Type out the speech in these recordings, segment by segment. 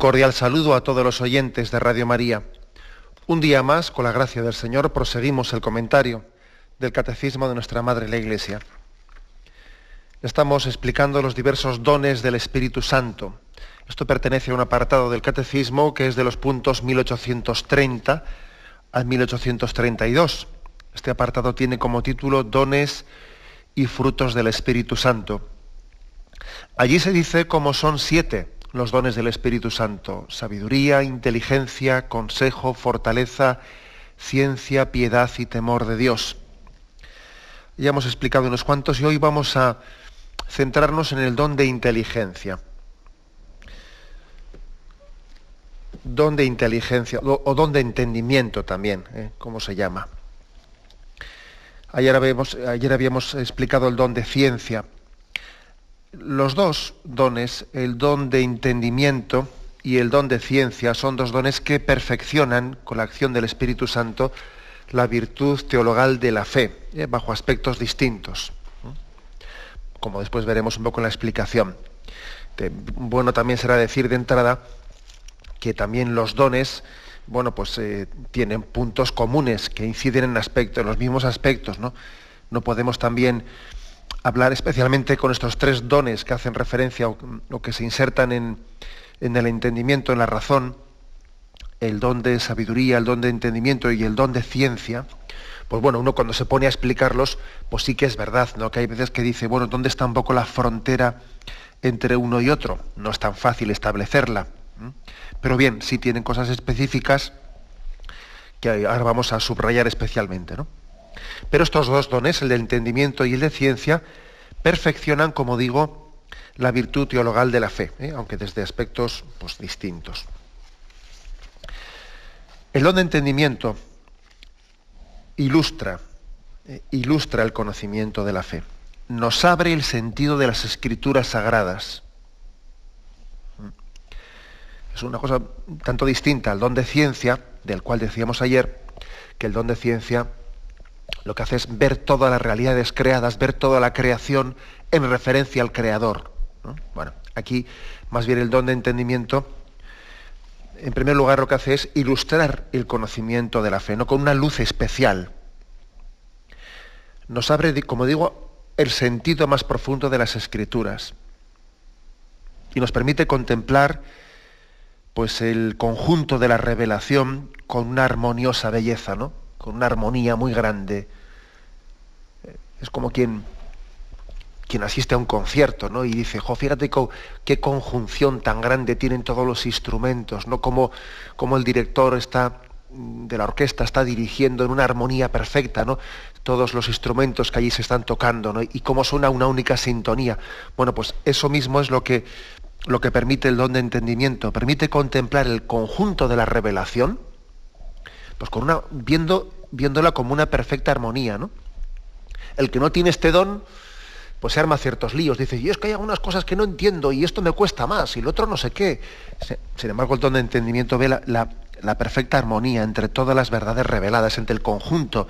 Cordial saludo a todos los oyentes de Radio María. Un día más, con la gracia del Señor, proseguimos el comentario del Catecismo de nuestra Madre la Iglesia. Estamos explicando los diversos dones del Espíritu Santo. Esto pertenece a un apartado del Catecismo que es de los puntos 1830 al 1832. Este apartado tiene como título Dones y frutos del Espíritu Santo. Allí se dice cómo son siete los dones del Espíritu Santo, sabiduría, inteligencia, consejo, fortaleza, ciencia, piedad y temor de Dios. Ya hemos explicado unos cuantos y hoy vamos a centrarnos en el don de inteligencia. Don de inteligencia o, don de entendimiento también, ¿eh? ¿cómo se llama? Ayer habíamos explicado el don de ciencia los dos dones, el don de entendimiento y el don de ciencia, son dos dones que perfeccionan con la acción del Espíritu Santo la virtud teologal de la fe, eh, bajo aspectos distintos, como después veremos un poco en la explicación. bueno también será decir de entrada que también los dones, bueno, pues eh, tienen puntos comunes que inciden en aspectos, en los mismos aspectos, ¿no? No podemos también hablar especialmente con estos tres dones que hacen referencia o, que se insertan en, el entendimiento, en la razón, el don de sabiduría, el don de entendimiento y el don de ciencia, pues bueno, uno cuando se pone a explicarlos, pues sí que es verdad, ¿no? Que hay veces que dice, bueno, ¿dónde está un poco la frontera entre uno y otro? No es tan fácil establecerla. Pero bien, sí tienen cosas específicas que ahora vamos a subrayar especialmente, ¿no? Pero estos dos dones, el de entendimiento y el de ciencia, perfeccionan, como digo, la virtud teologal de la fe, ¿eh? aunque desde aspectos pues, distintos. El don de entendimiento ilustra, eh, ilustra el conocimiento de la fe. Nos abre el sentido de las escrituras sagradas. Es una cosa tanto distinta al don de ciencia, del cual decíamos ayer, que el don de ciencia lo que hace es ver todas las realidades creadas, ver toda la creación en referencia al Creador. Bueno, aquí más bien el don de entendimiento, en primer lugar lo que hace es ilustrar el conocimiento de la fe, ¿no? con una luz especial. Nos abre, como digo, el sentido más profundo de las escrituras y nos permite contemplar pues el conjunto de la revelación con una armoniosa belleza, ¿no? Con una armonía muy grande. Es como quien, quien asiste a un concierto, ¿no? Y dice, jo, fíjate qué conjunción tan grande tienen todos los instrumentos, ¿no? Como, como el director está de la orquesta está dirigiendo en una armonía perfecta, ¿no? Todos los instrumentos que allí se están tocando, ¿no? Y cómo suena una única sintonía. Bueno, pues eso mismo es lo que, lo que permite el don de entendimiento, permite contemplar el conjunto de la revelación, pues con una, viendo, viéndola como una perfecta armonía, ¿no? El que no tiene este don, pues se arma ciertos líos. Dice, y es que hay algunas cosas que no entiendo y esto me cuesta más y el otro no sé qué. Sin embargo, el don de entendimiento ve la, perfecta armonía entre todas las verdades reveladas, entre el conjunto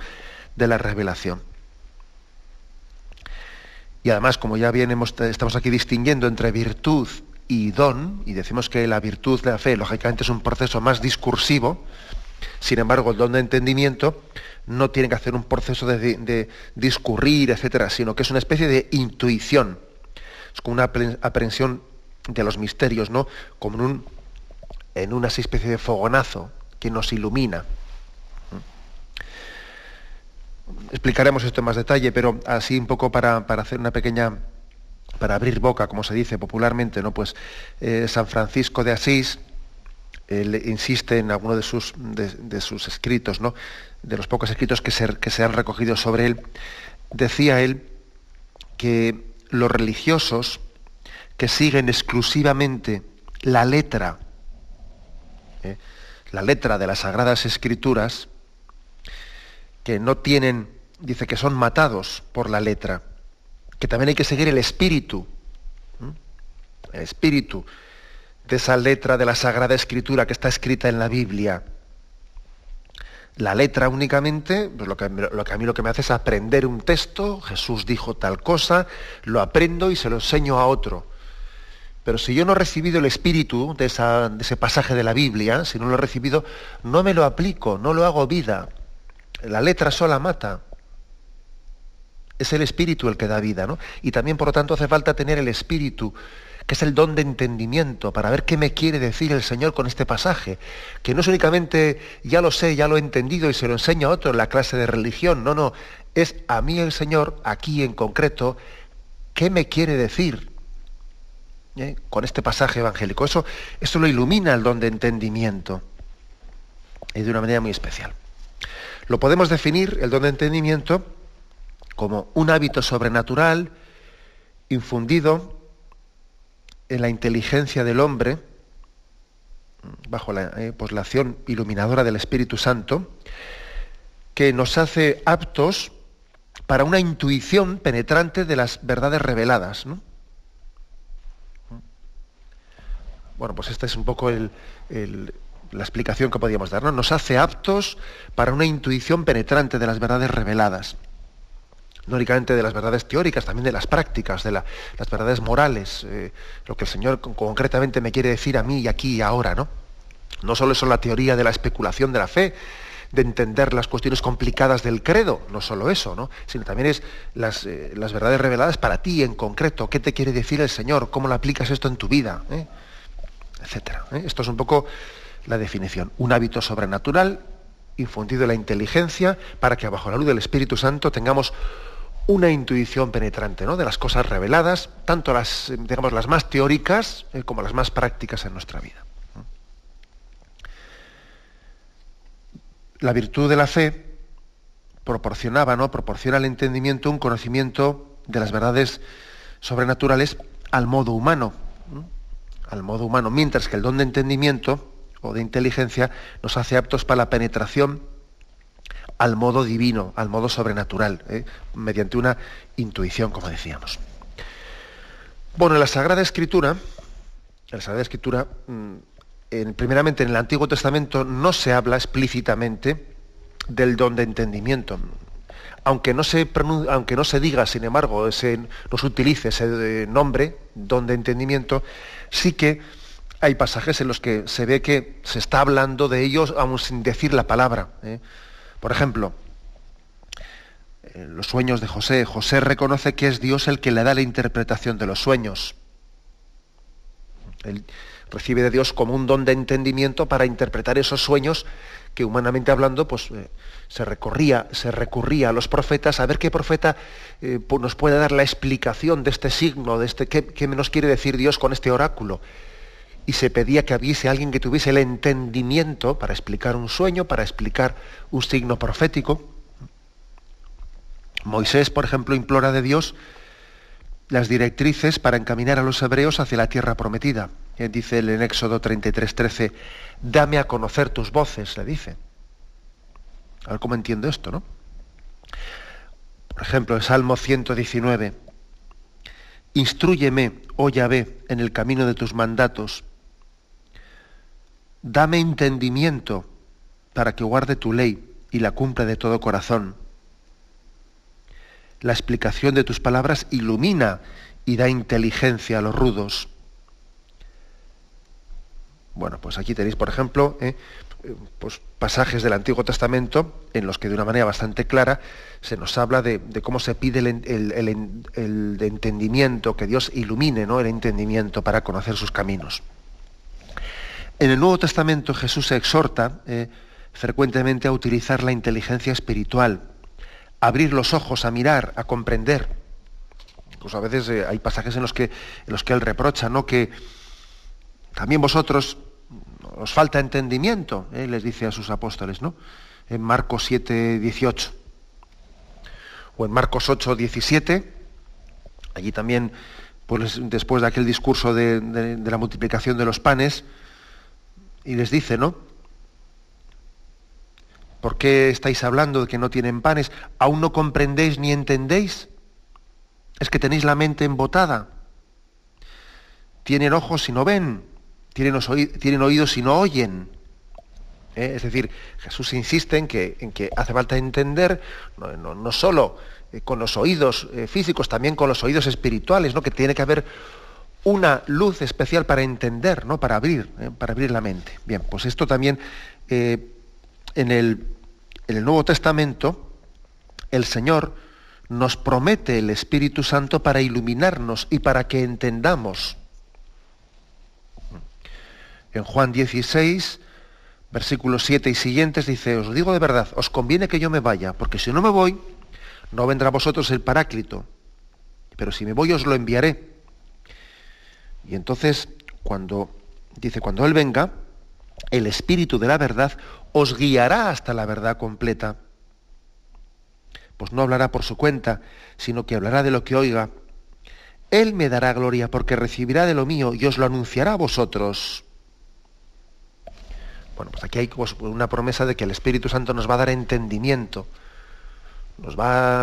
de la revelación. Y además, como ya bien estamos aquí distinguiendo entre virtud y don, y decimos que la virtud la fe, lógicamente, es un proceso más discursivo, sin embargo, el don de entendimiento no tiene que hacer un proceso de, discurrir, etcétera, sino que es una especie de intuición. Es como una aprehensión de los misterios, ¿no? Como en, un, en una especie de fogonazo que nos ilumina. Explicaremos esto en más detalle, pero así un poco para, hacer una pequeña para abrir boca, como se dice popularmente, ¿no? Pues eh, San Francisco de Asís, él insiste en alguno de sus, de, sus escritos, ¿no? de los pocos escritos que se, que se han recogido sobre él, decía él que los religiosos que siguen exclusivamente la letra, ¿eh? la letra de las Sagradas Escrituras, que no tienen, dice que son matados por la letra, que también hay que seguir el espíritu, el espíritu de esa letra de la Sagrada Escritura que está escrita en la Biblia. La letra únicamente, pues lo, que, a mí lo que me hace es aprender un texto, Jesús dijo tal cosa, lo aprendo y se lo enseño a otro. Pero si yo no he recibido el espíritu de, de, ese pasaje de la Biblia, si no lo he recibido, no me lo aplico, no lo hago vida. La letra sola mata. Es el espíritu el que da vida, ¿no? Y también, por lo tanto, hace falta tener el espíritu que es el don de entendimiento, para ver qué me quiere decir el Señor con este pasaje, que no es únicamente ya lo sé, ya lo he entendido y se lo enseño a otro en la clase de religión, no, no, es a mí el Señor, aquí en concreto, qué me quiere decir ¿eh? con este pasaje evangélico. Eso, eso lo ilumina el don de entendimiento y de una manera muy especial. Lo podemos definir, el don de entendimiento, como un hábito sobrenatural infundido en la inteligencia del hombre, bajo la, eh, pues la acción iluminadora del Espíritu Santo, que nos hace aptos para una intuición penetrante de las verdades reveladas. Bueno, pues esta es un poco la explicación que podíamos dar. ¿no? Nos hace aptos para una intuición penetrante de las verdades reveladas no únicamente de las verdades teóricas, también de las prácticas, de las verdades morales, eh, lo que el Señor concretamente me quiere decir a mí y aquí y ahora, ¿no? No solo es la teoría de la especulación de la fe, de entender las cuestiones complicadas del credo, no solo eso, ¿no? sino también es las, eh, verdades reveladas para ti en concreto, qué te quiere decir el Señor, cómo lo aplicas esto en tu vida, ¿eh? etcétera. Esto es un poco la definición. Un hábito sobrenatural infundido en la inteligencia para que bajo la luz del Espíritu Santo tengamos una intuición penetrante ¿no? de las cosas reveladas, tanto las, digamos, las más teóricas eh, como las más prácticas en nuestra vida. La virtud de la fe proporcionaba, ¿no? proporciona al entendimiento un conocimiento de las verdades sobrenaturales al modo humano, al modo humano, mientras que el don de entendimiento o de inteligencia nos hace aptos para la penetración al modo divino, al modo sobrenatural, ¿eh? mediante una intuición, como decíamos. Bueno, en la Sagrada Escritura, en la Sagrada Escritura, mm, primeramente en el Antiguo Testamento no se habla explícitamente del don de entendimiento. Aunque no se, aunque no se diga, sin embargo, ese, no se utilice ese eh, nombre, don de entendimiento, sí que hay pasajes en los que se ve que se está hablando de ellos aún sin decir la palabra. ¿eh? Por ejemplo, los sueños de José, José reconoce que es Dios el que le da la interpretación de los sueños. Él recibe de Dios como un don de entendimiento para interpretar esos sueños que humanamente hablando pues, eh, se, recorría, se recurría a los profetas a ver qué profeta eh, nos puede dar la explicación de este signo, de este, qué, qué nos quiere decir Dios con este oráculo y se pedía que hubiese alguien que tuviese el entendimiento para explicar un sueño, para explicar un signo profético. Moisés, por ejemplo, implora de Dios las directrices para encaminar a los hebreos hacia la tierra prometida. Dice él en Éxodo 33, 13, dame a conocer tus voces, le dice. A ver cómo entiendo esto, ¿no? Por ejemplo, el Salmo 119, instruyeme, oh Yahvé, en el camino de tus mandatos Dame entendimiento para que guarde tu ley y la cumpla de todo corazón. La explicación de tus palabras ilumina y da inteligencia a los rudos. Bueno, pues aquí tenéis, por ejemplo, eh, pues pasajes del Antiguo Testamento en los que de una manera bastante clara se nos habla de, cómo se pide el, entendimiento, que Dios ilumine ¿no? el entendimiento para conocer sus caminos. En el Nuevo Testamento Jesús exhorta eh, frecuentemente a utilizar la inteligencia espiritual, abrir los ojos, a mirar, a comprender. Incluso a veces eh, hay pasajes en los, que, en los que él reprocha ¿no? que también vosotros os falta entendimiento, eh, les dice a sus apóstoles, ¿no? En Marcos 7, 18. O en Marcos 8, 17, allí también pues después de aquel discurso de la multiplicación de los panes, y les dice, ¿no? ¿Por qué estáis hablando de que no tienen panes? ¿Aún no comprendéis ni entendéis? ¿Es que tenéis la mente embotada? Tienen ojos y no ven, tienen, oídos y no oyen. ¿Eh? Es decir, Jesús insiste en que, en que hace falta entender, no, solo eh, con los oídos eh, físicos, también con los oídos espirituales, ¿no? que tiene que haber una luz especial para entender, ¿no? para, abrir, para abrir la mente. Bien, pues esto también en el, en el Nuevo Testamento, el Señor nos promete el Espíritu Santo para iluminarnos y para que entendamos. En Juan 16, versículos 7 y siguientes dice, os digo de verdad, os conviene que yo me vaya, porque si no me voy, no vendrá a vosotros el Paráclito, pero si me voy os lo enviaré. Y entonces, cuando dice, cuando Él venga, el Espíritu de la verdad os guiará hasta la verdad completa. Pues no hablará por su cuenta, sino que hablará de lo que oiga. Él me dará gloria porque recibirá de lo mío y os lo anunciará a vosotros. Bueno, pues aquí hay pues, una promesa de que el Espíritu Santo nos va a dar entendimiento, nos va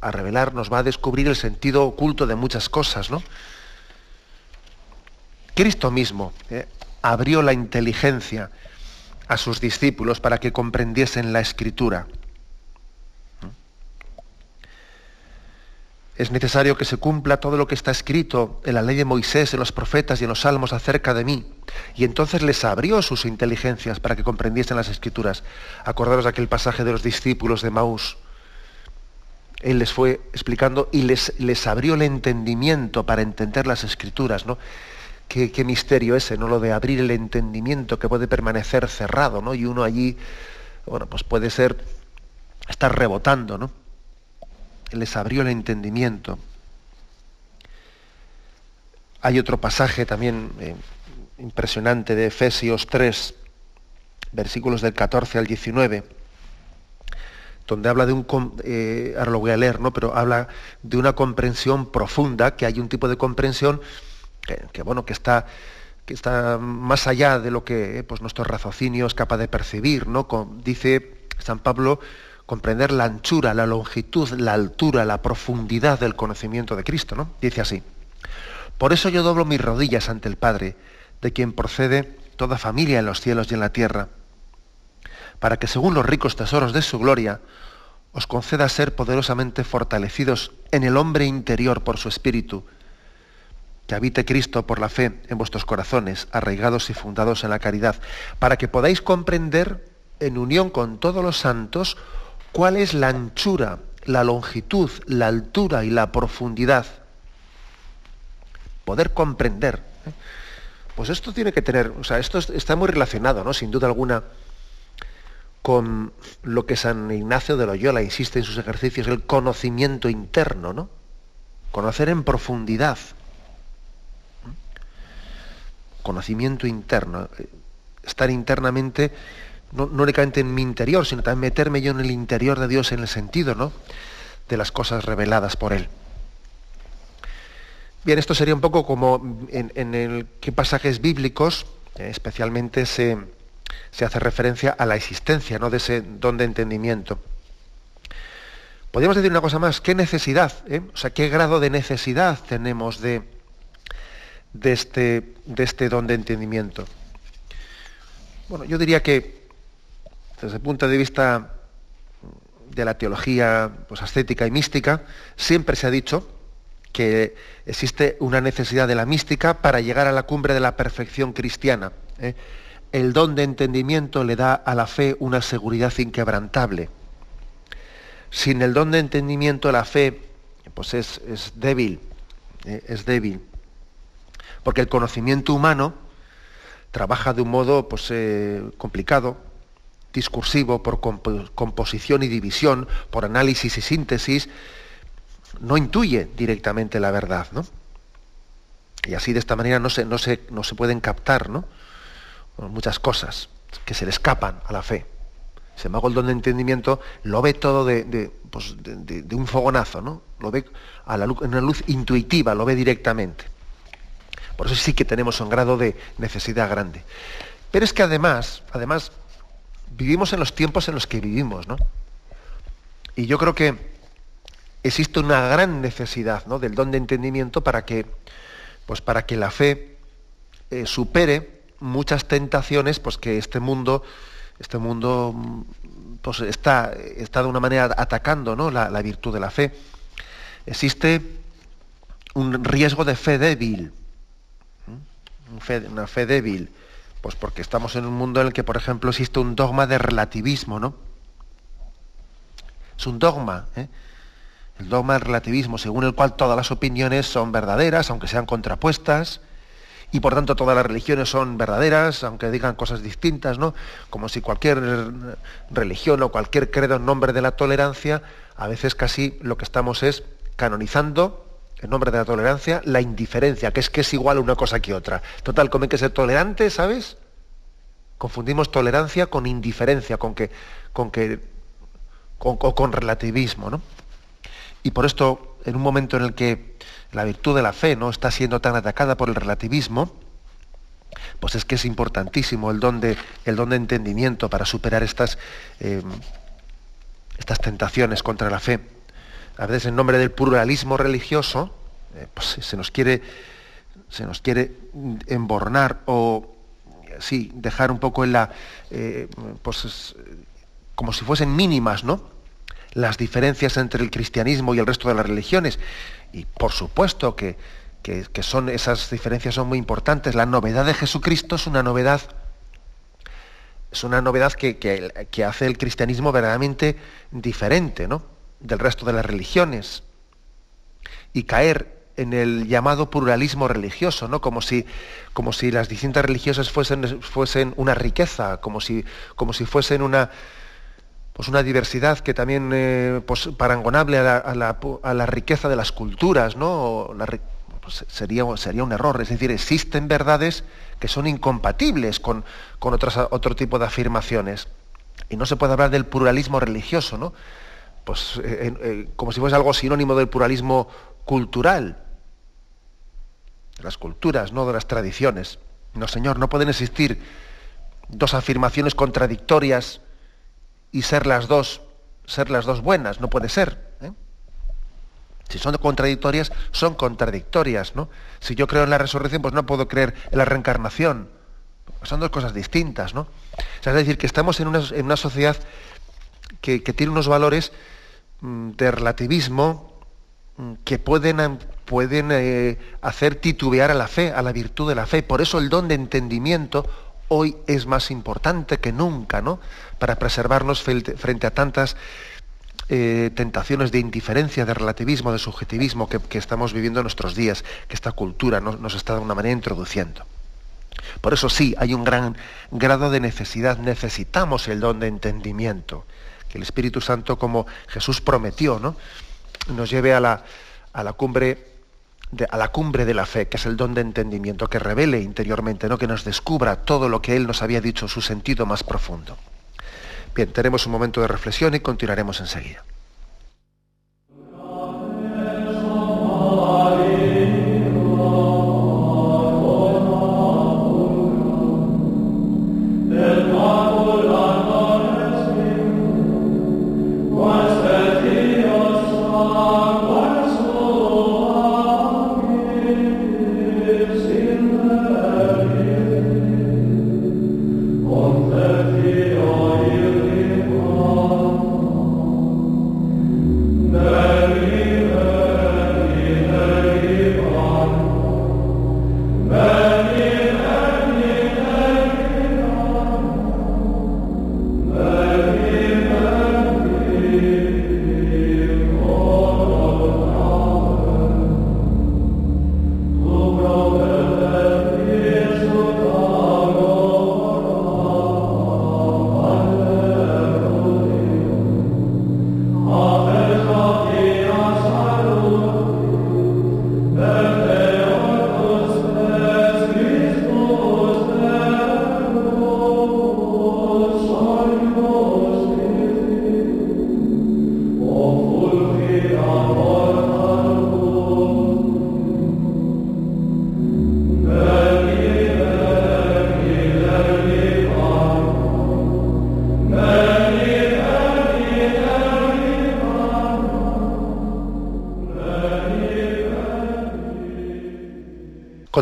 a revelar, nos va a descubrir el sentido oculto de muchas cosas, ¿no? Cristo mismo eh, abrió la inteligencia a sus discípulos para que comprendiesen la escritura. Es necesario que se cumpla todo lo que está escrito en la ley de Moisés, en los profetas y en los salmos acerca de mí. Y entonces les abrió sus inteligencias para que comprendiesen las escrituras. Acordaros de aquel pasaje de los discípulos de Maús. Él les fue explicando y les, les abrió el entendimiento para entender las escrituras. ¿no? Qué, misterio ese, ¿no? Lo de abrir el entendimiento que puede permanecer cerrado, ¿no? Y uno allí, bueno, pues puede ser, estar rebotando, ¿no? Les abrió el entendimiento. Hay otro pasaje también eh, impresionante de Efesios 3, versículos del 14 al 19, donde habla de un, eh, lo voy a leer, ¿no? pero habla de una comprensión profunda, que hay un tipo de comprensión que, bueno, que está, que está más allá de lo que eh, pues, nuestro raciocinio es capaz de percibir, ¿no? dice San Pablo, comprender la anchura, la longitud, la altura, la profundidad del conocimiento de Cristo, ¿no? Dice así. Por eso yo doblo mis rodillas ante el Padre, de quien procede toda familia en los cielos y en la tierra, para que según los ricos tesoros de su gloria, os conceda ser poderosamente fortalecidos en el hombre interior por su espíritu, que habite Cristo por la fe en vuestros corazones, arraigados y fundados en la caridad, para que podáis comprender, en unión con todos los santos, cuál es la anchura, la longitud, la altura y la profundidad. Poder comprender. ¿eh? Pues esto tiene que tener, o sea, esto está muy relacionado, ¿no? Sin duda alguna, con lo que San Ignacio de Loyola insiste en sus ejercicios, el conocimiento interno, ¿no? Conocer en profundidad conocimiento interno, eh, estar internamente, no, únicamente en mi interior, sino también meterme yo en el interior de Dios en el sentido ¿no? de las cosas reveladas por Él. Bien, esto sería un poco como en, el qué pasajes bíblicos eh, especialmente se, hace referencia a la existencia ¿no? de ese don de entendimiento. Podríamos decir una cosa más, ¿qué necesidad? Eh? O sea, ¿qué grado de necesidad tenemos de, de este, de este don de entendimiento? Bueno, yo diría que desde el punto de vista de la teología pues, ascética y mística, siempre se ha dicho que existe una necesidad de la mística para llegar a la cumbre de la perfección cristiana. ¿eh? El don de entendimiento le da a la fe una seguridad inquebrantable. Sin el don de entendimiento la fe pues es, débil, ¿eh? es débil porque el conocimiento humano trabaja de un modo pues, eh, complicado, discursivo, por composición y división, por análisis y síntesis, no intuye directamente la verdad, ¿no? Y así de esta manera no se, no no se pueden captar ¿no? muchas cosas que se le escapan a la fe. Se me hago el don de entendimiento, lo ve todo de, pues, un fogonazo, ¿no? Lo ve a la en una luz intuitiva, lo ve directamente. Por eso sí que tenemos un grado de necesidad grande. Pero es que además, además, vivimos en los tiempos en los que vivimos, ¿no? Y yo creo que existe una gran necesidad ¿no? del don de entendimiento para que, pues para que la fe eh, supere muchas tentaciones pues que este mundo, este mundo pues está, está de una manera atacando ¿no? la, virtud de la fe. Existe un riesgo de fe débil, una fe débil, pues porque estamos en un mundo en el que, por ejemplo, existe un dogma de relativismo, ¿no? Es un dogma, ¿eh? el dogma del relativismo, según el cual todas las opiniones son verdaderas, aunque sean contrapuestas, y por tanto todas las religiones son verdaderas, aunque digan cosas distintas, ¿no? Como si cualquier religión o cualquier credo en nombre de la tolerancia, a veces casi lo que estamos es canonizando en nombre de la tolerancia la indiferencia, que es que es igual una cosa que otra. Total, como hay que ser tolerante, ¿sabes? Confundimos tolerancia con indiferencia, con que, con que, con, con relativismo, ¿no? Y por esto, en un momento en el que la virtud de la fe no está siendo tan atacada por el relativismo, pues es que es importantísimo el don de, el don de entendimiento para superar estas, eh, estas tentaciones contra la fe. A veces en nombre del pluralismo religioso, eh, pues se nos quiere, se nos quiere embornar o sí, dejar un poco en la. Eh, pues como si fuesen mínimas, ¿no? las diferencias entre el cristianismo y el resto de las religiones. Y por supuesto que, son, esas diferencias son muy importantes. La novedad de Jesucristo es una novedad, es una novedad que, que hace el cristianismo verdaderamente diferente ¿no? Del resto de las religiones. Y caer en el llamado pluralismo religioso, ¿no? Como si, como si las distintas religiosas fuesen, fuesen una riqueza, como si, como si fuesen una, pues una diversidad que también eh, pues parangonable a la, riqueza de las culturas, ¿no? Pues sería, sería un error. Es decir, existen verdades que son incompatibles con, con otro tipo de afirmaciones. Y no se puede hablar del pluralismo religioso, ¿no? Pues eh, eh, como si fuese algo sinónimo del pluralismo cultural, de las culturas, no de las tradiciones. No, señor, no pueden existir dos afirmaciones contradictorias y ser las dos, ser las dos buenas, no puede ser. ¿eh? Si son contradictorias, son contradictorias, ¿no? Si yo creo en la resurrección, pues no puedo creer en la reencarnación. Son dos cosas distintas, ¿no? es decir, que estamos en una, sociedad que, tiene unos valores de relativismo mm, que pueden, pueden eh, hacer titubear a la fe, a la virtud de la fe. Por eso el don de entendimiento hoy es más importante que nunca, ¿no? Para preservarnos frente a tantas eh, tentaciones de indiferencia, de relativismo, de subjetivismo que, estamos viviendo en nuestros días, que esta cultura nos, está de alguna manera introduciendo. Por eso sí, hay un gran grado de necesidad, necesitamos el don de entendimiento, que el Espíritu Santo, como Jesús prometió, ¿no? nos lleve a la, a la cumbre a la cumbre de la fe, que es el don de entendimiento, que revele interiormente, ¿no? que nos descubra todo lo que Él nos había dicho, su sentido más profundo. Bien, tenemos un momento de reflexión y continuaremos enseguida.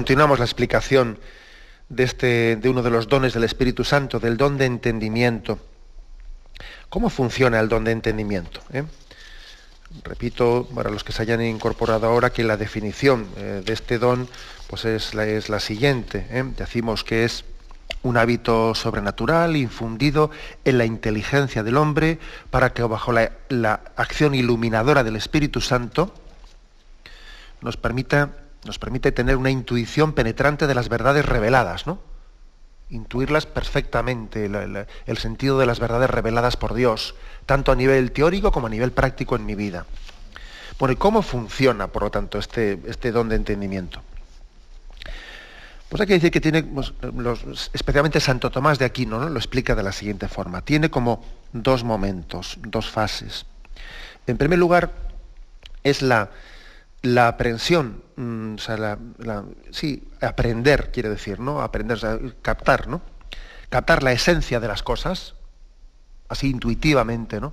Continuamos la explicación de, este, de uno de los dones del Espíritu Santo, del don de entendimiento. ¿Cómo funciona el don de entendimiento? Eh? Repito, para los que se hayan incorporado ahora, que la definición eh, de este don pues es, la, es la siguiente. ¿eh? Decimos que es un hábito sobrenatural infundido en la inteligencia del hombre para que bajo la, la acción iluminadora del Espíritu Santo nos permita nos permite tener una intuición penetrante de las verdades reveladas, ¿no? Intuirlas perfectamente, el, sentido de las verdades reveladas por Dios, tanto a nivel teórico como a nivel práctico en mi vida. Bueno, ¿y cómo funciona, por lo tanto, este, este don de entendimiento? Pues hay que decir que tiene, pues, especialmente Santo Tomás de Aquino ¿no? lo explica de la siguiente forma. Tiene como dos momentos, dos fases. En primer lugar, es la, la aprensión, mm, o sea, sí, aprender, quiere decir, ¿no? Aprender, captar, ¿no? Captar la esencia de las cosas, así intuitivamente, ¿no?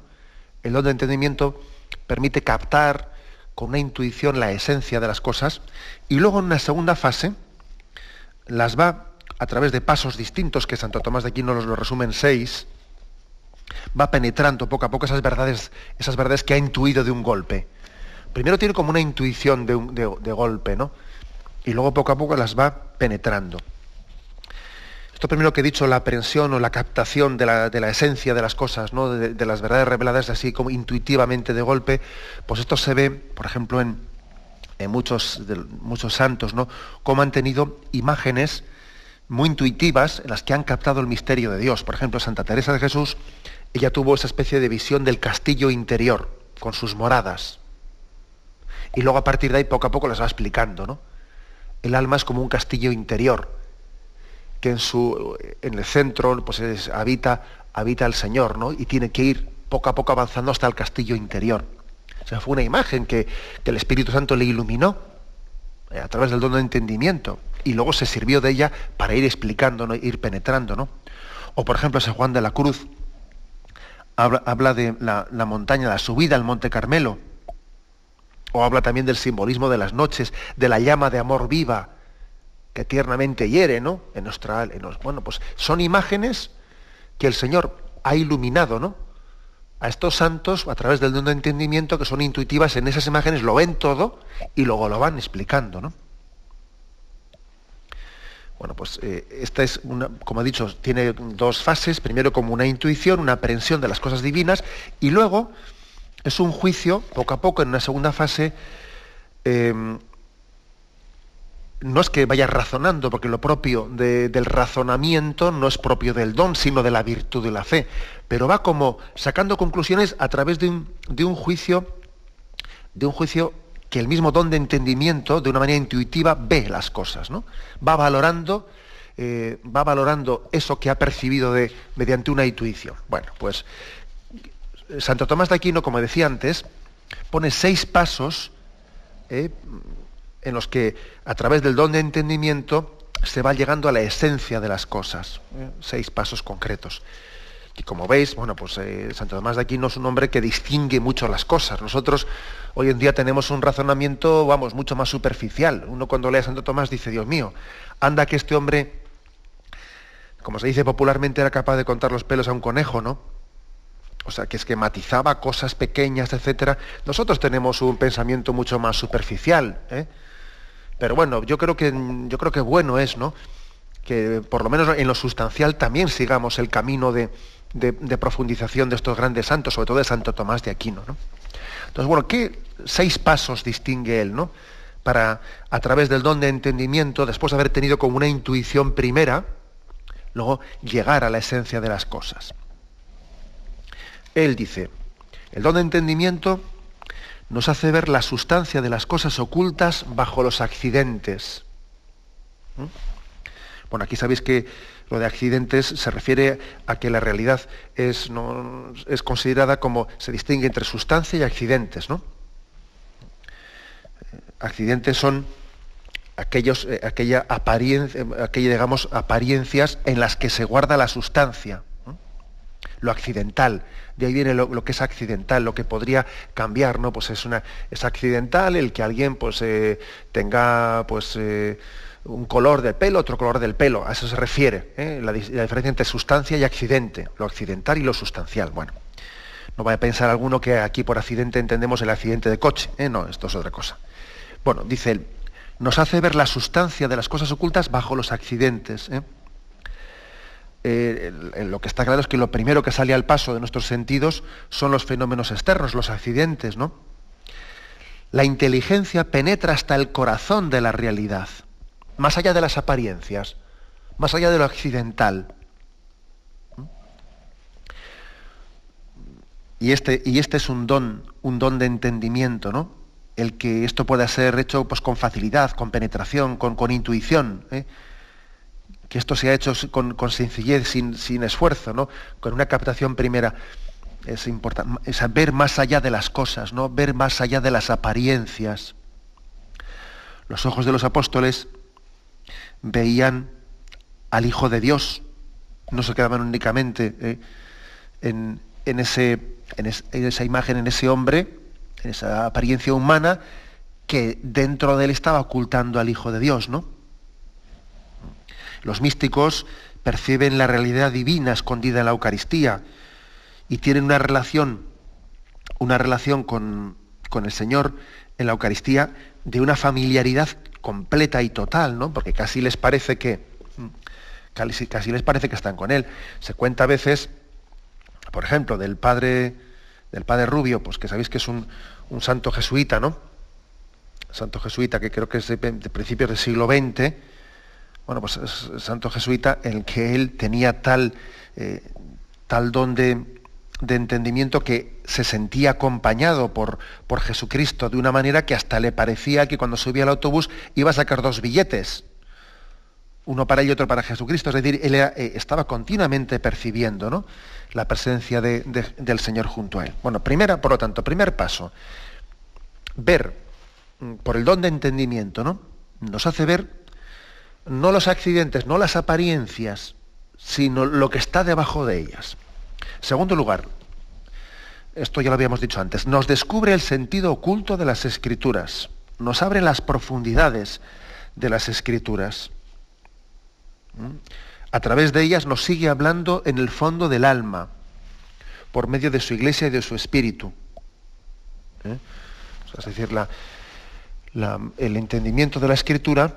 El don de entendimiento permite captar con una intuición la esencia de las cosas y luego en una segunda fase las va a través de pasos distintos que Santo Tomás de Aquino nos lo resume en seis, va penetrando poco a poco esas verdades, esas verdades que ha intuido de un golpe primero tiene como una intuición de, golpe, ¿no? Y luego poco a poco las va penetrando. Esto primero que he dicho, la aprensión o la captación de la, esencia de las cosas, ¿no? de, las verdades reveladas así como intuitivamente de golpe, pues esto se ve, por ejemplo, en, muchos, muchos santos, ¿no? Cómo han tenido imágenes muy intuitivas en las que han captado el misterio de Dios. Por ejemplo, Santa Teresa de Jesús, ella tuvo esa especie de visión del castillo interior, con sus moradas y luego a partir de ahí poco a poco las va explicando. ¿no? El alma es como un castillo interior, que en, su, en el centro pues habita, habita el Señor, ¿no? y tiene que ir poco a poco avanzando hasta el castillo interior. O sea, fue una imagen que, el Espíritu Santo le iluminó eh, a través del don de entendimiento, y luego se sirvió de ella para ir explicando, ¿no? ir penetrando. ¿no? O por ejemplo, San Juan de la Cruz habla, de la, la montaña, la subida al Monte Carmelo, o habla también del simbolismo de las noches, de la llama de amor viva que tiernamente hiere, ¿no? En nuestra, bueno, pues son imágenes que el Señor ha iluminado, ¿no? A estos santos a través del don de entendimiento que son intuitivas en esas imágenes, lo ven todo y luego lo van explicando, ¿no? Bueno, pues eh, esta es una, como he dicho, tiene dos fases. Primero como una intuición, una aprehensión de las cosas divinas, y luego es un juicio, poco a poco, en una segunda fase, em, no es que vaya razonando, porque lo propio del razonamiento no es propio del don, sino de la virtud de la fe, pero va como sacando conclusiones a través de un, juicio, de un juicio que el mismo don de entendimiento, de una manera intuitiva, ve las cosas, ¿no? Va valorando, eh, va valorando eso que ha percibido de, mediante una intuición. Bueno, pues Santo Tomás de Aquino, como decía antes, pone seis pasos eh, en los que a través del don de entendimiento se va llegando a la esencia de las cosas. Eh, seis pasos concretos. Y como veis, bueno, pues eh, Santo Tomás de Aquino es un hombre que distingue mucho las cosas. Nosotros hoy en día tenemos un razonamiento, vamos, mucho más superficial. Uno cuando lee a Santo Tomás dice, Dios mío, anda que este hombre, como se dice popularmente, era capaz de contar los pelos a un conejo, ¿no? O sea, que esquematizaba cosas pequeñas, etcétera. Nosotros tenemos un pensamiento mucho más superficial, ¿eh? pero bueno, yo creo que yo creo que bueno es, ¿no? Que por lo menos en lo sustancial también sigamos el camino de, profundización de estos grandes santos, sobre todo de Santo Tomás de Aquino, ¿no? Entonces, bueno, ¿qué seis pasos distingue él, ¿no? Para, a través del don de entendimiento, después de haber tenido como una intuición primera, luego llegar a la esencia de las cosas. Él dice, el don de entendimiento nos hace ver la sustancia de las cosas ocultas bajo los accidentes. ¿Mm? Bueno, aquí sabéis que lo de accidentes se refiere a que la realidad es, es considerada como se distingue entre sustancia y accidentes, ¿no? Accidentes son aquellos, eh, aquella apariencia, aquella, digamos, apariencias en las que se guarda la sustancia lo accidental. De ahí viene lo, que es accidental, lo que podría cambiar, ¿no? Pues es una, es accidental el que alguien pues eh, tenga pues eh, un color del pelo, otro color del pelo. A eso se refiere, ¿eh? la, diferencia entre sustancia y accidente, lo accidental y lo sustancial. Bueno. No vaya a pensar alguno que aquí por accidente entendemos el accidente de coche. No, esto es otra cosa. Bueno, dice él, nos hace ver la sustancia de las cosas ocultas bajo los accidentes. ¿eh? Eh, lo que está claro es que lo primero que sale al paso de nuestros sentidos son los fenómenos externos, los accidentes, ¿no? La inteligencia penetra hasta el corazón de la realidad, más allá de las apariencias, más allá de lo accidental. Y este, y este es un don, un don de entendimiento, ¿no? El que esto pueda ser hecho pues, con facilidad, con penetración, con, con intuición. ¿eh? Que esto sea hecho con, sencillez, sin, sin, esfuerzo, ¿no? Con una captación primera. Es importante, es ver más allá de las cosas, ¿no? Ver más allá de las apariencias. Los ojos de los apóstoles veían al Hijo de Dios, no se quedaban únicamente ¿eh? en, en ese en, esa imagen, en ese hombre, en esa apariencia humana, que dentro de él estaba ocultando al Hijo de Dios, ¿no? Los místicos perciben la realidad divina escondida en la Eucaristía y tienen una relación, una relación con, con el Señor en la Eucaristía de una familiaridad completa y total, ¿no? Porque casi les parece que casi, les parece que están con él. Se cuenta a veces por ejemplo, del padre, del padre Rubio, pues que sabéis que es un, santo jesuita, ¿no? Santo jesuita que creo que es de, principios del siglo XX, bueno, pues es santo jesuita el que él tenía tal, eh, tal don de, entendimiento que se sentía acompañado por, por Jesucristo de una manera que hasta le parecía que cuando subía al autobús iba a sacar dos billetes, uno para él y otro para Jesucristo. Es decir, él eh, estaba continuamente percibiendo, ¿no? la presencia del Señor junto a él. Bueno, primera, por lo tanto, primer paso, ver mm, por el don de entendimiento, ¿no? Nos hace ver no los accidentes, no las apariencias, sino lo que está debajo de ellas. Segundo lugar, esto ya lo habíamos dicho antes, nos descubre el sentido oculto de las escrituras, nos abre las profundidades de las escrituras. ¿Mm? a través de ellas nos sigue hablando en el fondo del alma, por medio de su iglesia y de su espíritu. ¿Eh? es decir, el entendimiento de la escritura,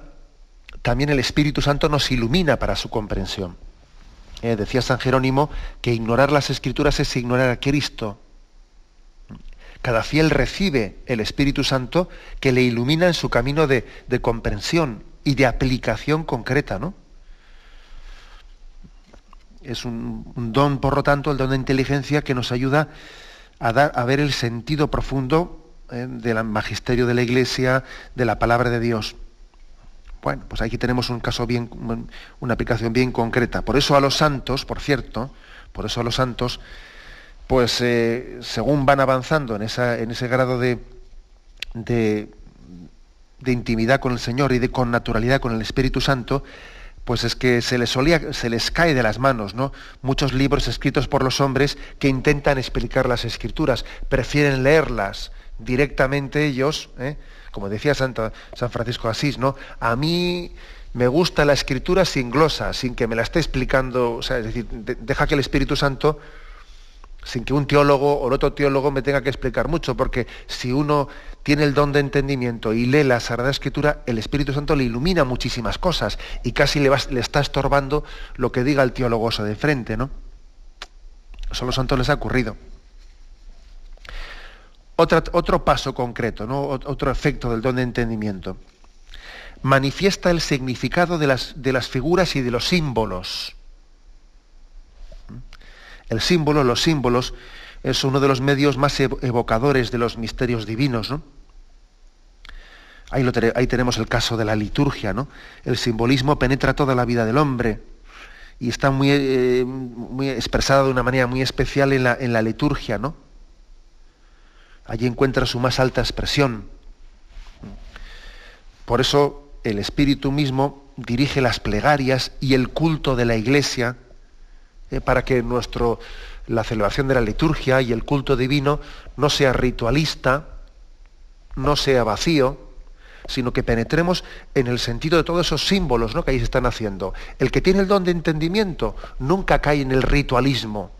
también el Espíritu Santo nos ilumina para su comprensión. ¿Eh? decía San Jerónimo que ignorar las escrituras es ignorar a Cristo. Cada fiel recibe el Espíritu Santo que le ilumina en su camino de, de comprensión y de aplicación concreta, ¿no? es un, don, por lo tanto, el don de inteligencia que nos ayuda a, dar, a ver el sentido profundo eh, del magisterio de la Iglesia, de la palabra de Dios. Bueno, pues aquí tenemos un caso bien, una aplicación bien concreta. Por eso a los santos, por cierto, por eso a los santos, pues eh, según van avanzando en, ese grado de, intimidad con el Señor y de con naturalidad con el Espíritu Santo, pues es que se les, solía, se les cae de las manos, ¿no? Muchos libros escritos por los hombres que intentan explicar las escrituras, prefieren leerlas directamente ellos, ¿eh? Como decía San Francisco Asís, ¿no? A mí me gusta la escritura sin glosa, sin que me la esté explicando, o sea, es decir, deja que el Espíritu Santo sin que un teólogo o otro teólogo me tenga que explicar mucho, porque si uno tiene el don de entendimiento y lee la Sagrada Escritura, el Espíritu Santo le ilumina muchísimas cosas y casi le, está estorbando lo que diga el teólogo de frente, ¿no? Los santos les ha ocurrido. Otro paso concreto, ¿no? otro efecto del don de entendimiento. Manifiesta el significado de las, figuras y de los símbolos. El símbolo, los símbolos, es uno de los medios más evocadores de los misterios divinos. ¿no? Ahí, tenemos el caso de la liturgia. ¿no? El simbolismo penetra toda la vida del hombre y está muy, eh, muy expresado de una manera muy especial en la, en la liturgia. ¿no? Allí encuentra su más alta expresión. Por eso el Espíritu mismo dirige las plegarias y el culto de la Iglesia eh, para que nuestro, la celebración de la liturgia y el culto divino no sea ritualista, no sea vacío, sino que penetremos en el sentido de todos esos símbolos ¿no? que ahí se están haciendo. El que tiene el don de entendimiento nunca cae en el ritualismo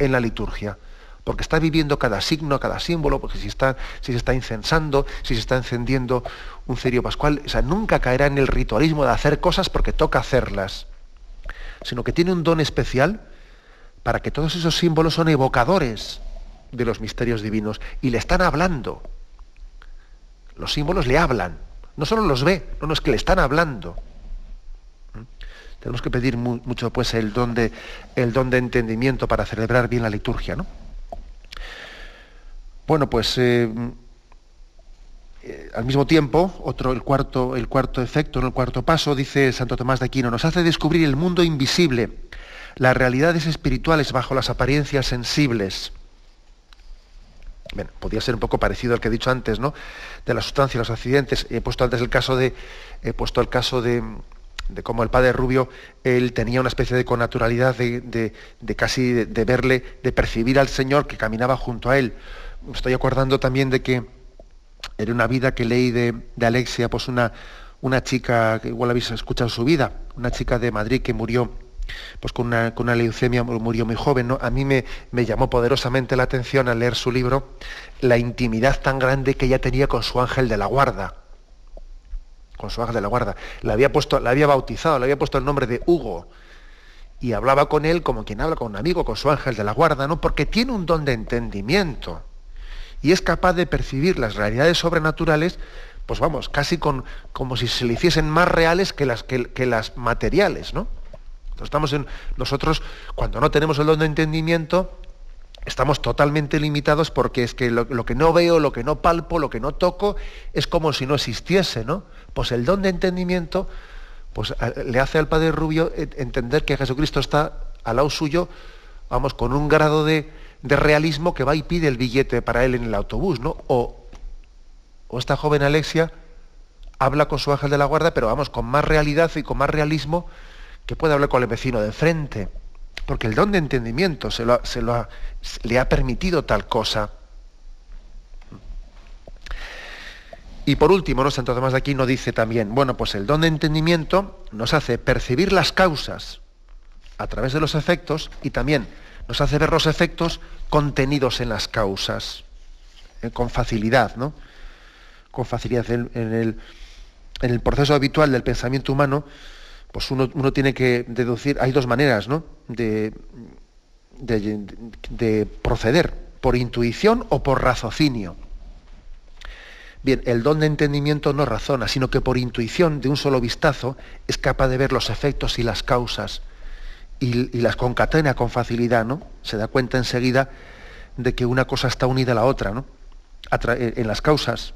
en la liturgia, porque está viviendo cada signo, cada símbolo, porque si, se está incensando, si se está encendiendo un cerio pascual, o sea, nunca caerá en el ritualismo de hacer cosas porque toca hacerlas, sino que tiene un don especial para que todos esos símbolos son evocadores de los misterios divinos y le están hablando. Los símbolos le hablan, no solo los ve, no, es que le están hablando. Tenemos que pedir mucho pues el don de entendimiento para celebrar bien la liturgia, ¿no? Bueno, pues eh, eh, al mismo tiempo, otro, el cuarto, el cuarto efecto, el cuarto paso, dice Santo Tomás de Aquino, nos hace descubrir el mundo invisible, las realidades espirituales bajo las apariencias sensibles. Bueno, podría ser un poco parecido al que he dicho antes, ¿no? De la sustancia, los accidentes. He puesto antes el caso de, he puesto el caso de, de cómo el padre Rubio, él tenía una especie de connaturalidad de, de, casi de, verle, de percibir al Señor que caminaba junto a él. Me estoy acordando también de que era una vida que leí de, Alexia, pues una, una chica, que igual habéis escuchado su vida, una chica de Madrid que murió pues con una, con una leucemia murió muy joven. ¿no? A mí me, me, llamó poderosamente la atención al leer su libro la intimidad tan grande que ella tenía con su ángel de la guarda. Con su ángel de la guarda. La había, puesto, la había bautizado, le había puesto el nombre de Hugo. Y hablaba con él como quien habla con un amigo, con su ángel de la guarda, ¿no? Porque tiene un don de entendimiento. Y es capaz de percibir las realidades sobrenaturales pues vamos, casi con, como si se le hiciesen más reales que las, que, las materiales, ¿no? Estamos en, nosotros, cuando no tenemos el don de entendimiento, estamos totalmente limitados porque es que lo, que no veo, lo que no palpo, lo que no toco, es como si no existiese, ¿no? Pues el don de entendimiento pues, le hace al Padre Rubio entender que Jesucristo está al lado suyo, vamos, con un grado de, realismo que va y pide el billete para él en el autobús, ¿no? O, esta joven Alexia habla con su ángel de la guarda, pero vamos, con más realidad y con más realismo que puede hablar con el vecino de frente, porque el don de entendimiento se, lo, le ha permitido tal cosa. Y por último, ¿no? Santo Tomás de aquí nos dice también, bueno, pues el don de entendimiento nos hace percibir las causas a través de los efectos y también nos hace ver los efectos contenidos en las causas, eh, con facilidad, ¿no? Con facilidad en, el, proceso habitual del pensamiento humano, pues uno, tiene que deducir, hay dos maneras ¿no? de, de, proceder, por intuición o por raciocinio. Bien, el don de entendimiento no razona, sino que por intuición, de un solo vistazo, es capaz de ver los efectos y las causas y, las concatena con facilidad, ¿no? Se da cuenta enseguida de que una cosa está unida a la otra, ¿no? en las causas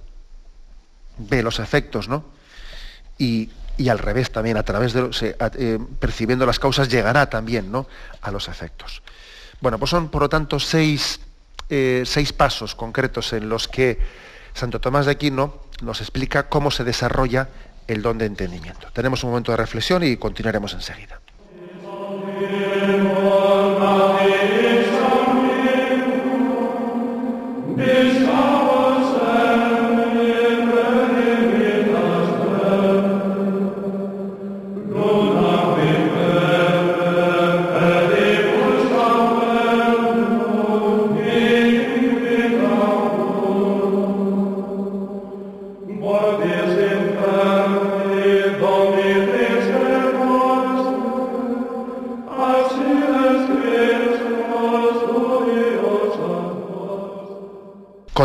ve los efectos, ¿no? Y, y al revés también, a través de eh, percibiendo las causas, llegará también ¿no? a los efectos. Bueno, pues son por lo tanto seis, eh, seis pasos concretos en los que Santo Tomás de Aquino nos explica cómo se desarrolla el don de entendimiento. Tenemos un momento de reflexión y continuaremos enseguida. Deus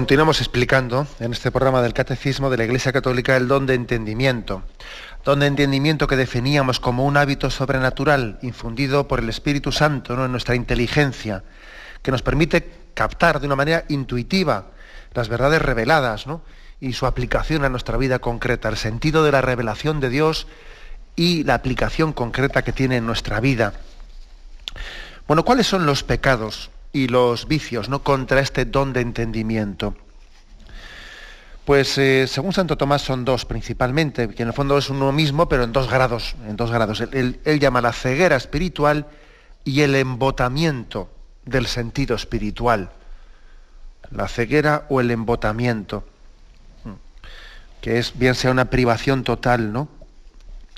Continuamos explicando en este programa del Catecismo de la Iglesia Católica el don de entendimiento. Don de entendimiento que definíamos como un hábito sobrenatural infundido por el Espíritu Santo en nuestra inteligencia, que nos permite captar de una manera intuitiva las verdades reveladas y su aplicación a nuestra vida concreta, el sentido de la revelación de Dios y la aplicación concreta que tiene en nuestra vida. Bueno, ¿cuáles son los pecados y los vicios ¿no? contra este don de entendimiento? Pues eh, según Santo Tomás son dos principalmente, que en el fondo es uno mismo, pero en dos grados. En dos grados. Él, llama la ceguera espiritual y el embotamiento del sentido espiritual, la ceguera o el embotamiento, que es bien sea una privación total, ¿no?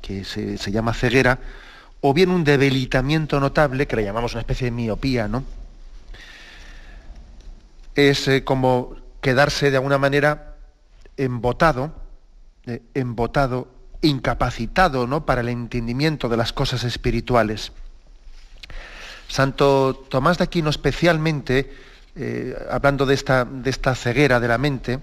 que se, llama ceguera, o bien un debilitamiento notable, que le llamamos una especie de miopía, ¿no? Es eh, como quedarse de alguna manera embotado, eh, embotado, incapacitado ¿no? para el entendimiento de las cosas espirituales. Santo Tomás de Aquino especialmente, eh, hablando de esta, de esta ceguera de la mente,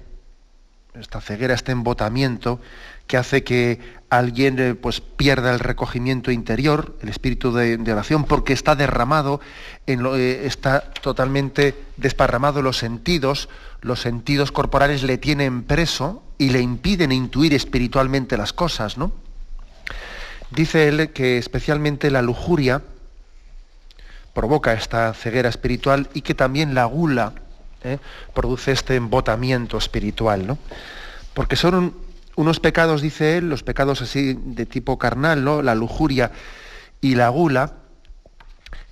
esta ceguera, este embotamiento, que hace que alguien eh, pues, pierda el recogimiento interior, el espíritu de, oración, porque está derramado, en lo, eh, está totalmente desparramado los sentidos, los sentidos corporales le tienen preso y le impiden intuir espiritualmente las cosas, ¿no? Dice él que especialmente la lujuria provoca esta ceguera espiritual y que también la gula ¿eh? produce este embotamiento espiritual, ¿no? Porque son unos pecados, dice él, los pecados así de tipo carnal, ¿no? La lujuria y la gula,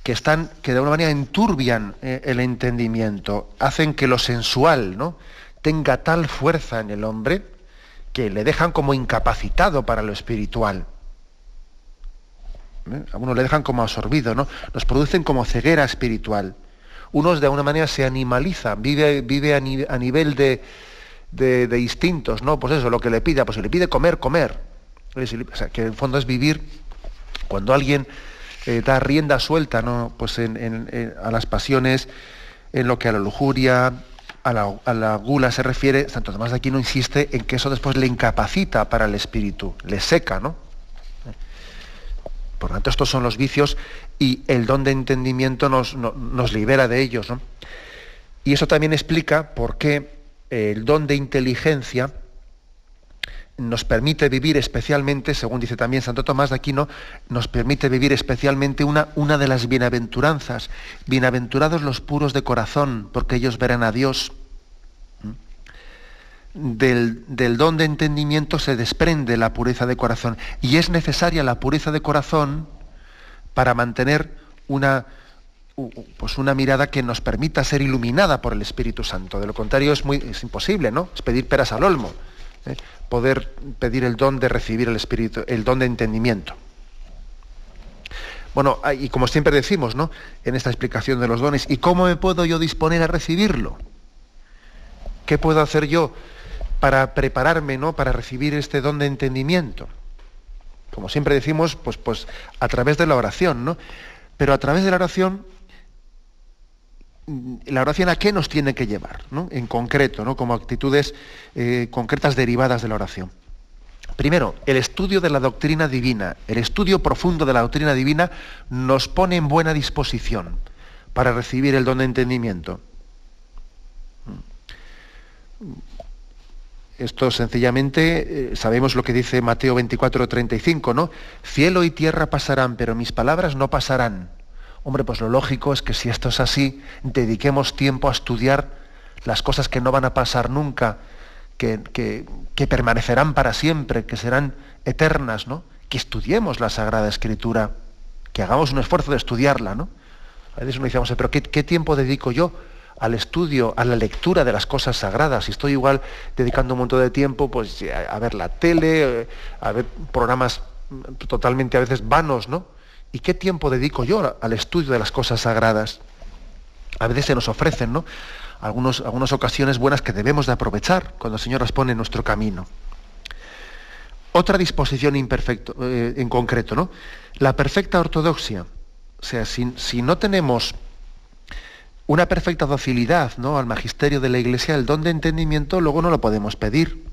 que están, que de alguna manera enturbian eh, el entendimiento, hacen que lo sensual, ¿no? tenga tal fuerza en el hombre que le dejan como incapacitado para lo espiritual. ¿Eh? A le dejan como absorbido, ¿no? Nos producen como ceguera espiritual. Unos de alguna manera se animalizan, vive, vive a nivel de, de, instintos, ¿no? Pues eso, lo que le pida, pues si le pide comer, comer. O sea, que en fondo es vivir cuando alguien eh, da rienda suelta, ¿no? Pues a las pasiones, en lo que a la lujuria, a la, gula se refiere, Santo Tomás de Aquino insiste en que eso después le incapacita para el espíritu, le seca, ¿no? Por lo tanto, estos son los vicios y el don de entendimiento nos, nos libera de ellos. ¿no? Y eso también explica por qué el don de inteligencia nos permite vivir especialmente, según dice también Santo Tomás de Aquino, nos permite vivir especialmente una, una de las bienaventuranzas. Bienaventurados los puros de corazón, porque ellos verán a Dios. Del, del, don de entendimiento se desprende la pureza de corazón y es necesaria la pureza de corazón para mantener una, pues una mirada que nos permita ser iluminada por el Espíritu Santo. De lo contrario es, muy, es imposible, ¿no? Es pedir peras al olmo, ¿eh? poder pedir el don de recibir el Espíritu, el don de entendimiento. Bueno, y como siempre decimos, ¿no? En esta explicación de los dones, ¿y cómo me puedo yo disponer a recibirlo? ¿Qué puedo hacer yo para prepararme, ¿no? Para recibir este don de entendimiento. Como siempre decimos, pues, pues a través de la oración, ¿no? Pero a través de la oración la oración a qué nos tiene que llevar, en concreto, ¿no? como actitudes eh, concretas derivadas de la oración. Primero, el estudio de la doctrina divina, el estudio profundo de la doctrina divina nos pone en buena disposición para recibir el don de entendimiento. Mm. Esto sencillamente, eh, sabemos lo que dice Mateo 24, 35, ¿no? Cielo y tierra pasarán, pero mis palabras no pasarán. Hombre, pues lo lógico es que si esto es así, dediquemos tiempo a estudiar las cosas que no van a pasar nunca, que, que, permanecerán para siempre, que serán eternas, ¿no? Que estudiemos la Sagrada Escritura, que hagamos un esfuerzo de estudiarla, ¿no? A veces uno dice, pero ¿qué, tiempo dedico yo al estudio, a la lectura de las cosas sagradas? Si estoy igual dedicando un montón de tiempo pues, a, a ver la tele, a ver programas totalmente a veces vanos, ¿no? ¿Y qué tiempo dedico yo al estudio de las cosas sagradas? A veces se nos ofrecen, ¿no? Algunas ocasiones buenas que debemos de aprovechar cuando el Señor nos pone en nuestro camino. Otra disposición imperfecto, eh, en concreto, ¿no? La perfecta ortodoxia. O sea, si, si, no tenemos una perfecta docilidad ¿no? al magisterio de la Iglesia, el don de entendimiento luego no lo podemos pedir.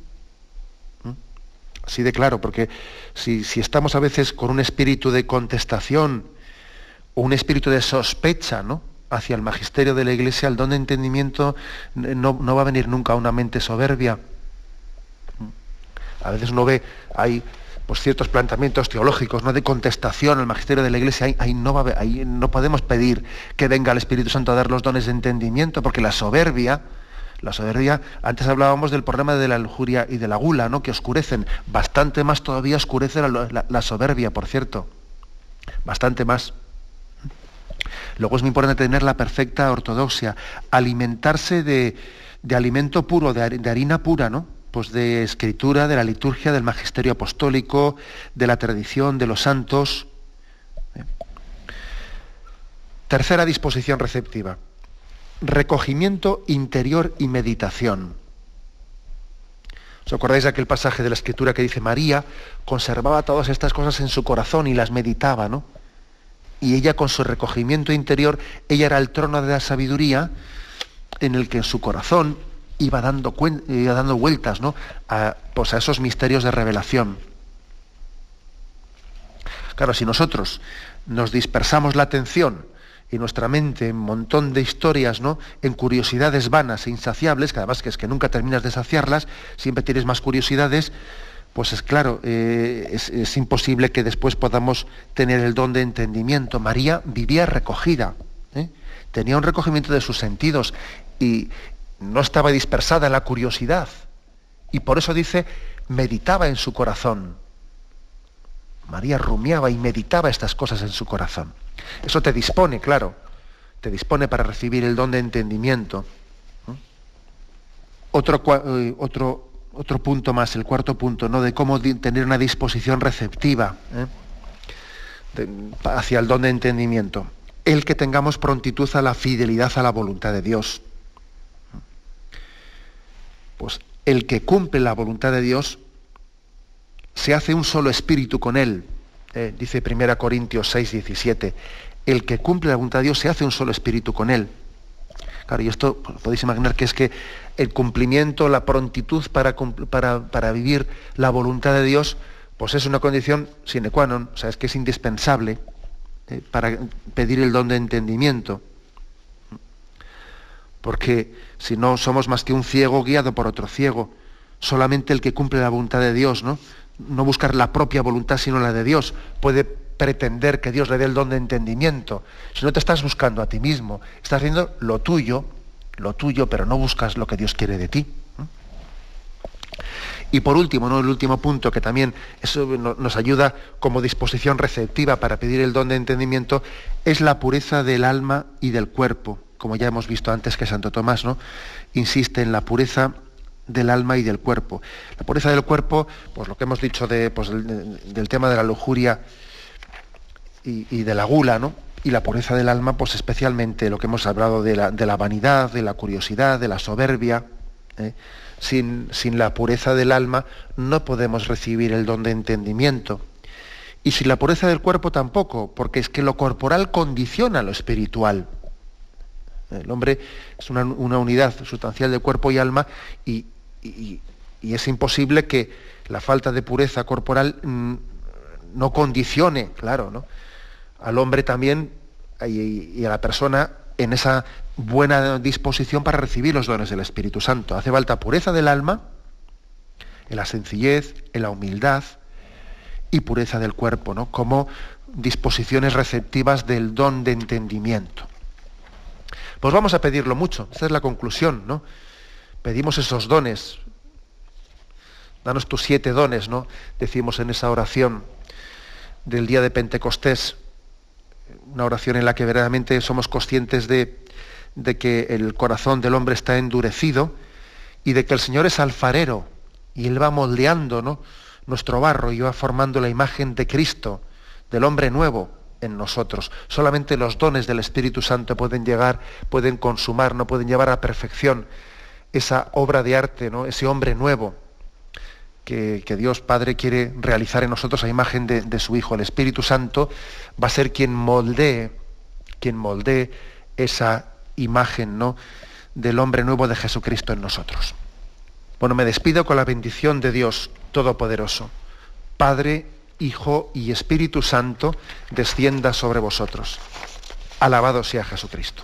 Así de claro, porque si, estamos a veces con un espíritu de contestación o un espíritu de sospecha ¿no? hacia el magisterio de la Iglesia, el don de entendimiento no, va a venir nunca a una mente soberbia. A veces uno ve, hay pues, ciertos planteamientos teológicos ¿no? de contestación al magisterio de la Iglesia, ahí, no ahí no podemos pedir que venga el Espíritu Santo a dar los dones de entendimiento, porque la soberbia la soberbia, antes hablábamos del problema de la lujuria y de la gula, ¿no? que oscurecen. Bastante más todavía oscurece la, soberbia, por cierto. Bastante más. Luego es muy importante tener la perfecta ortodoxia, alimentarse de, alimento puro, de, harina pura, ¿no? Pues de escritura, de la liturgia, del magisterio apostólico, de la tradición, de los santos. Tercera disposición receptiva. Recogimiento interior y meditación. ¿Os acordáis de aquel pasaje de la escritura que dice María conservaba todas estas cosas en su corazón y las meditaba, ¿no? y ella con su recogimiento interior, ella era el trono de la sabiduría en el que en su corazón iba dando, iba dando vueltas ¿no? a, pues a esos misterios de revelación. Claro, si nosotros nos dispersamos la atención y nuestra mente en un montón de historias, ¿no? En curiosidades vanas e insaciables, que además que es que nunca terminas de saciarlas, siempre tienes más curiosidades, pues es claro, eh, es, imposible que después podamos tener el don de entendimiento. María vivía recogida, ¿eh? tenía un recogimiento de sus sentidos y no estaba dispersada la curiosidad. Y por eso dice, meditaba en su corazón. María rumiaba y meditaba estas cosas en su corazón. Eso te dispone, claro, te dispone para recibir el don de entendimiento. ¿eh? Otro, otro, otro punto más, el cuarto punto, ¿no? de cómo tener una disposición receptiva ¿eh? hacia el don de entendimiento. El que tengamos prontitud a la fidelidad a la voluntad de Dios. Pues el que cumple la voluntad de Dios se hace un solo espíritu con él. ¿Eh? dice 1 Corintios 6, 17. El que cumple la voluntad de Dios se hace un solo espíritu con él. Claro, y esto podéis imaginar que es que el cumplimiento, la prontitud para, para, vivir la voluntad de Dios, pues es una condición sine qua non, o sea, es que es indispensable eh, para pedir el don de entendimiento. Porque si no somos más que un ciego guiado por otro ciego, solamente el que cumple la voluntad de Dios, ¿no? No buscar la propia voluntad sino la de Dios, puede pretender que Dios le dé el don de entendimiento. Si no te estás buscando a ti mismo, estás haciendo lo tuyo, lo tuyo, pero no buscas lo que Dios quiere de ti. Y por último, ¿no? el último punto que también eso nos ayuda como disposición receptiva para pedir el don de entendimiento, es la pureza del alma y del cuerpo. Como ya hemos visto antes que Santo Tomás ¿no? insiste en la pureza del alma y del cuerpo. La pureza del cuerpo, pues lo que hemos dicho de, pues, del, tema de la lujuria y, de la gula, ¿no? y la pureza del alma, pues especialmente lo que hemos hablado de la, vanidad, de la curiosidad, de la soberbia. ¿eh? Sin, sin, la pureza del alma no podemos recibir el don de entendimiento. Y sin la pureza del cuerpo tampoco, porque es que lo corporal condiciona lo espiritual. El hombre es una, unidad sustancial de cuerpo y alma y, es imposible que la falta de pureza corporal mm, no condicione, claro, ¿no? al hombre también y, a la persona en esa buena disposición para recibir los dones del Espíritu Santo. Hace falta pureza del alma, en la sencillez, en la humildad y pureza del cuerpo, ¿no? como disposiciones receptivas del don de entendimiento. Pues vamos a pedirlo mucho, esta es la conclusión, ¿no? Pedimos esos dones. Danos tus siete dones, ¿no? Decimos en esa oración del día de Pentecostés una oración en la que verdaderamente somos conscientes de, que el corazón del hombre está endurecido y de que el Señor es alfarero y Él va moldeando ¿no? nuestro barro y va formando la imagen de Cristo, del hombre nuevo en nosotros. Solamente los dones del Espíritu Santo pueden llegar, pueden consumar, no pueden llevar a perfección esa obra de arte, ¿no? ese hombre nuevo que, Dios Padre quiere realizar en nosotros a imagen de, su Hijo. El Espíritu Santo va a ser quien moldee, quien moldee esa imagen ¿no? del hombre nuevo de Jesucristo en nosotros. Bueno, me despido con la bendición de Dios Todopoderoso. Padre, Hijo y Espíritu Santo, descienda sobre vosotros. Alabado sea Jesucristo.